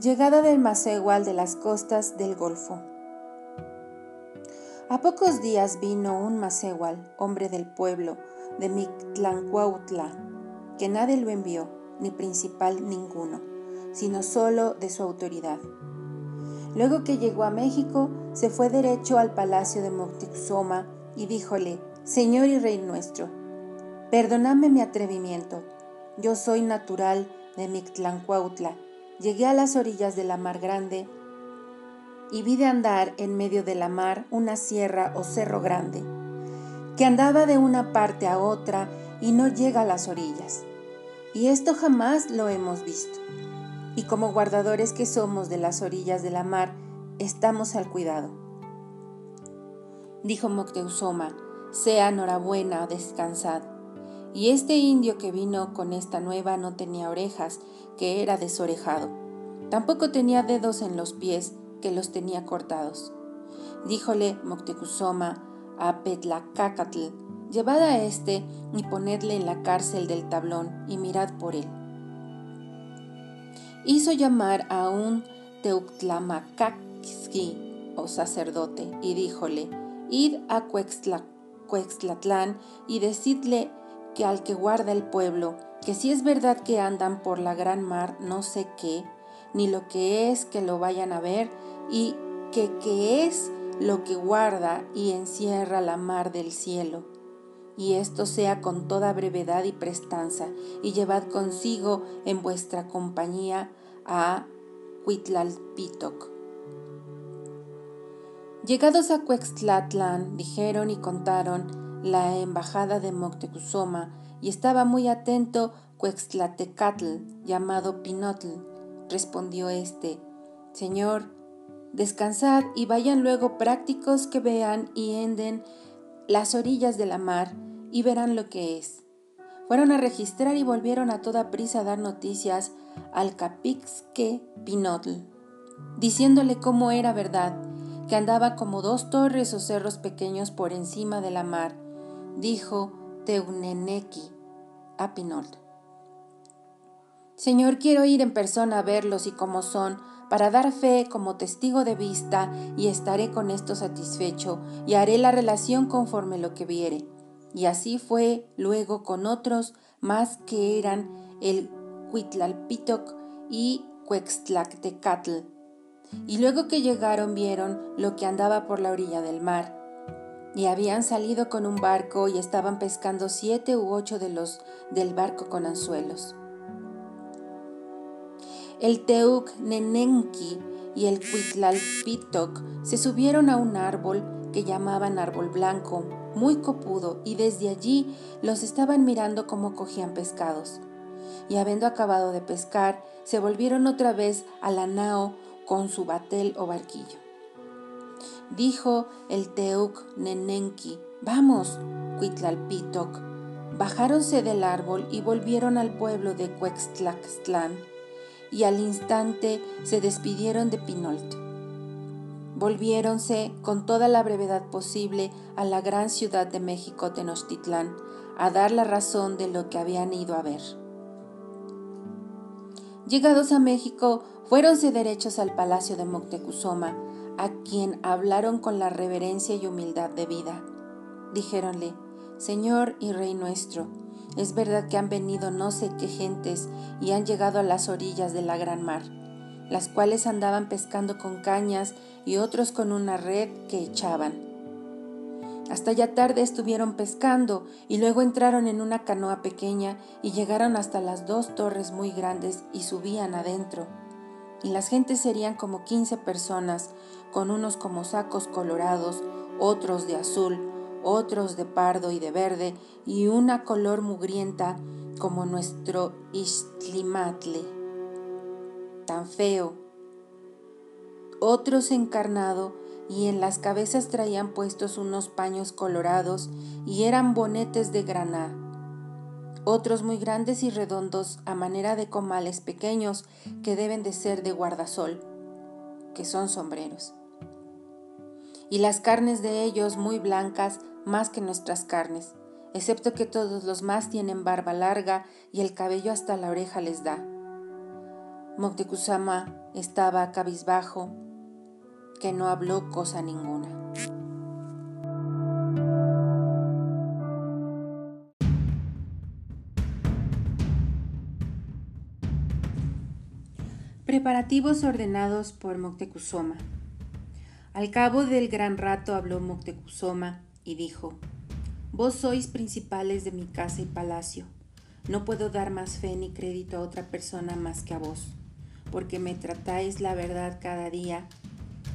Llegada del Macehual de las costas del Golfo. A pocos días vino un Macehual, hombre del pueblo de Mictlancuautla, que nadie lo envió, ni principal ninguno, sino solo de su autoridad. Luego que llegó a México, se fue derecho al palacio de Moctezuma y díjole, Señor y Rey nuestro, perdonadme mi atrevimiento. Yo soy natural de Mictlancuautla llegué a las orillas de la mar grande y vi de andar en medio de la mar una sierra o cerro grande, que andaba de una parte a otra y no llega a las orillas. Y esto jamás lo hemos visto. Y como guardadores que somos de las orillas de la mar, estamos al cuidado. Dijo Moctezuma, sea enhorabuena, descansad. Y este indio que vino con esta nueva no tenía orejas, que era desorejado. Tampoco tenía dedos en los pies, que los tenía cortados. Díjole Moctezuma a Petlacacatl, llevad a este y ponedle en la cárcel del tablón y mirad por él. Hizo llamar a un Teuctlamacaxqui, o sacerdote, y díjole, id a Cuextlatlán y decidle que al que guarda el pueblo, que si es verdad que andan por la gran mar no sé qué, ni lo que es que lo vayan a ver, y que qué es lo que guarda y encierra la mar del cielo. Y esto sea con toda brevedad y prestanza, y llevad consigo en vuestra compañía a Huitlalpitoc. Llegados a Cuextlatlán, dijeron y contaron la embajada de Moctezuma y estaba muy atento Cuextlatecatl, llamado Pinotl. Respondió éste, Señor, descansad y vayan luego prácticos que vean y enden las orillas de la mar y verán lo que es. Fueron a registrar y volvieron a toda prisa a dar noticias al Capixque Pinotl, diciéndole cómo era verdad, que andaba como dos torres o cerros pequeños por encima de la mar, dijo Teuneneki a Pinold. Señor, quiero ir en persona a verlos y cómo son, para dar fe como testigo de vista, y estaré con esto satisfecho, y haré la relación conforme lo que viere. Y así fue luego con otros más que eran el Huitlalpitoc y Cuextlactecatl. Y luego que llegaron vieron lo que andaba por la orilla del mar, y habían salido con un barco y estaban pescando siete u ocho de los del barco con anzuelos. El Teuc Nenenki y el Cuitlalpitoc se subieron a un árbol que llamaban árbol blanco, muy copudo, y desde allí los estaban mirando como cogían pescados. Y habiendo acabado de pescar, se volvieron otra vez a la nao con su batel o barquillo. Dijo el Teuc Nenenki, vamos, Cuitlalpitoc. Bajáronse del árbol y volvieron al pueblo de Cuextlaxtlán, y al instante se despidieron de Pinolt. Volviéronse con toda la brevedad posible a la gran ciudad de México, Tenochtitlán, a dar la razón de lo que habían ido a ver. Llegados a México, fuéronse derechos al palacio de Moctezuma, a quien hablaron con la reverencia y humildad de vida. Dijéronle, Señor y Rey nuestro, es verdad que han venido no sé qué gentes y han llegado a las orillas de la gran mar, las cuales andaban pescando con cañas y otros con una red que echaban. Hasta ya tarde estuvieron pescando y luego entraron en una canoa pequeña y llegaron hasta las dos torres muy grandes y subían adentro. Y las gentes serían como quince personas, con unos como sacos colorados, otros de azul, otros de pardo y de verde, y una color mugrienta como nuestro Istlimatle, tan feo. Otros encarnado, y en las cabezas traían puestos unos paños colorados, y eran bonetes de graná. Otros muy grandes y redondos, a manera de comales pequeños, que deben de ser de guardasol, que son sombreros y las carnes de ellos muy blancas más que nuestras carnes, excepto que todos los más tienen barba larga y el cabello hasta la oreja les da. Moctezuma estaba cabizbajo, que no habló cosa ninguna. Preparativos ordenados por Moctezuma. Al cabo del gran rato habló Moctezuma y dijo: Vos sois principales de mi casa y palacio. No puedo dar más fe ni crédito a otra persona más que a vos porque me tratáis la verdad cada día.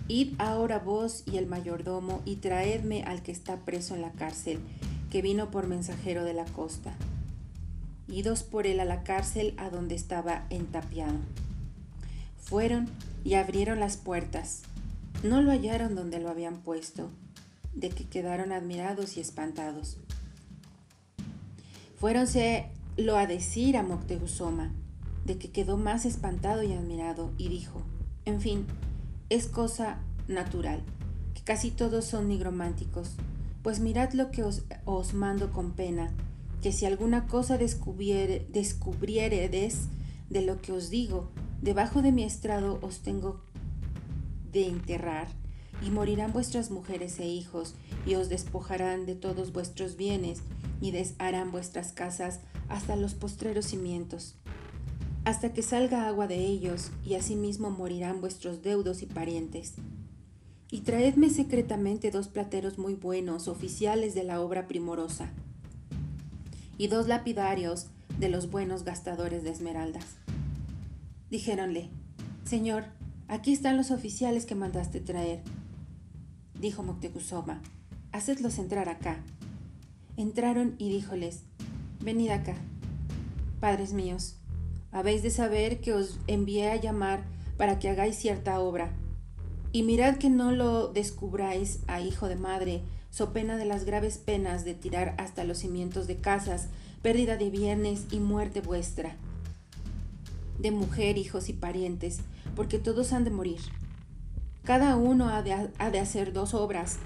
Id ahora vos y el mayordomo y traedme al que está preso en la cárcel, que vino por mensajero de la costa. Idos por él a la cárcel a donde estaba entapiado. Fueron y abrieron las puertas. No lo hallaron donde lo habían puesto, de que quedaron admirados y espantados. Fuéronse lo a decir a Moctezuma, de que quedó más espantado y admirado y dijo, en fin, es cosa natural, que casi todos son nigrománticos, pues mirad lo que os, mando con pena, que si alguna cosa descubriere, descubriéredes de lo que os digo, debajo de mi estrado os tengo de enterrar, y morirán vuestras mujeres e hijos, y os despojarán de todos vuestros bienes, y desharán vuestras casas hasta los postreros cimientos hasta que salga agua de ellos, y asimismo morirán vuestros deudos y parientes. Y traedme secretamente dos plateros muy buenos, oficiales de la obra primorosa, y dos lapidarios de los buenos gastadores de esmeraldas. Dijéronle, Señor, aquí están los oficiales que mandaste traer. Dijo Moctezuma, hacedlos entrar acá. Entraron y díjoles, venid acá, padres míos, habéis de saber que os envié a llamar para que hagáis cierta obra. Y mirad que no lo descubráis a hijo de madre, so pena de las graves penas de tirar hasta los cimientos de casas, pérdida de bienes y muerte vuestra. De mujer, hijos y parientes, porque todos han de morir. Cada uno ha de, ha de hacer dos obras,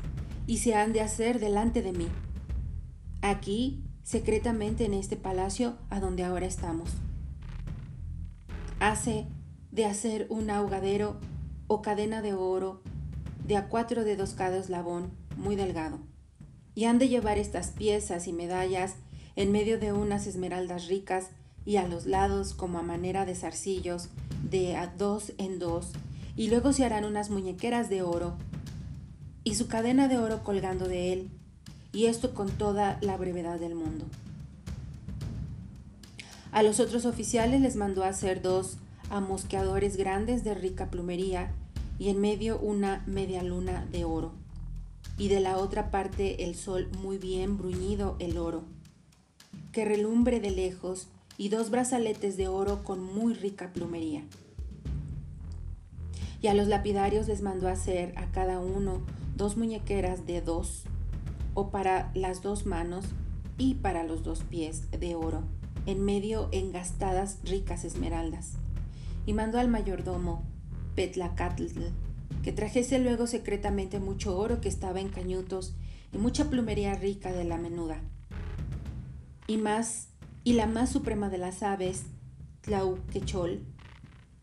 y se han de hacer delante de mí. Aquí, secretamente en este palacio a donde ahora estamos hace de hacer un ahogadero o cadena de oro de a cuatro dedos cada eslabón, muy delgado. Y han de llevar estas piezas y medallas en medio de unas esmeraldas ricas y a los lados como a manera de zarcillos, de a dos en dos, y luego se harán unas muñequeras de oro y su cadena de oro colgando de él, y esto con toda la brevedad del mundo. A los otros oficiales les mandó hacer dos amosqueadores grandes de rica plumería y en medio una media luna de oro. Y de la otra parte el sol muy bien bruñido el oro, que relumbre de lejos y dos brazaletes de oro con muy rica plumería. Y a los lapidarios les mandó hacer a cada uno dos muñequeras de dos, o para las dos manos y para los dos pies de oro en medio engastadas ricas esmeraldas. Y mandó al mayordomo, Petlacatl, que trajese luego secretamente mucho oro que estaba en cañutos y mucha plumería rica de la menuda. Y más, y la más suprema de las aves, Tlauquechol,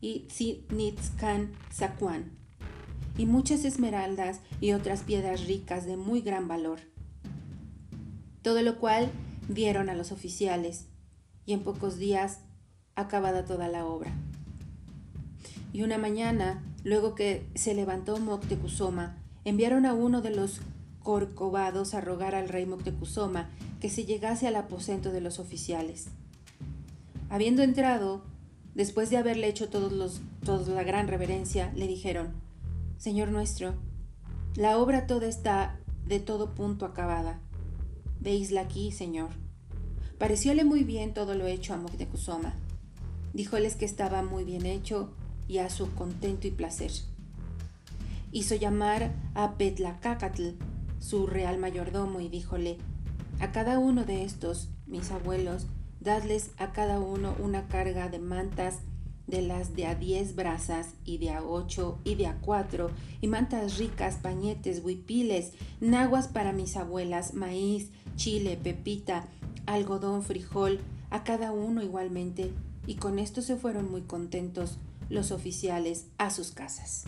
y Tzinitzcan Sacuán, y muchas esmeraldas y otras piedras ricas de muy gran valor. Todo lo cual dieron a los oficiales, y en pocos días acabada toda la obra. Y una mañana, luego que se levantó Moctezuma, enviaron a uno de los corcovados a rogar al rey Moctezuma que se llegase al aposento de los oficiales. Habiendo entrado, después de haberle hecho todos los, la gran reverencia, le dijeron, Señor nuestro, la obra toda está de todo punto acabada. Veisla aquí, Señor. Parecióle muy bien todo lo hecho a Moctezuma. Díjoles que estaba muy bien hecho y a su contento y placer. Hizo llamar a Petlacacatl, su real mayordomo, y díjole, a cada uno de estos, mis abuelos, dadles a cada uno una carga de mantas de las de a diez brazas y de a ocho y de a cuatro, y mantas ricas, pañetes, huipiles, naguas para mis abuelas, maíz, chile, pepita, algodón, frijol, a cada uno igualmente, y con esto se fueron muy contentos, los oficiales a sus casas.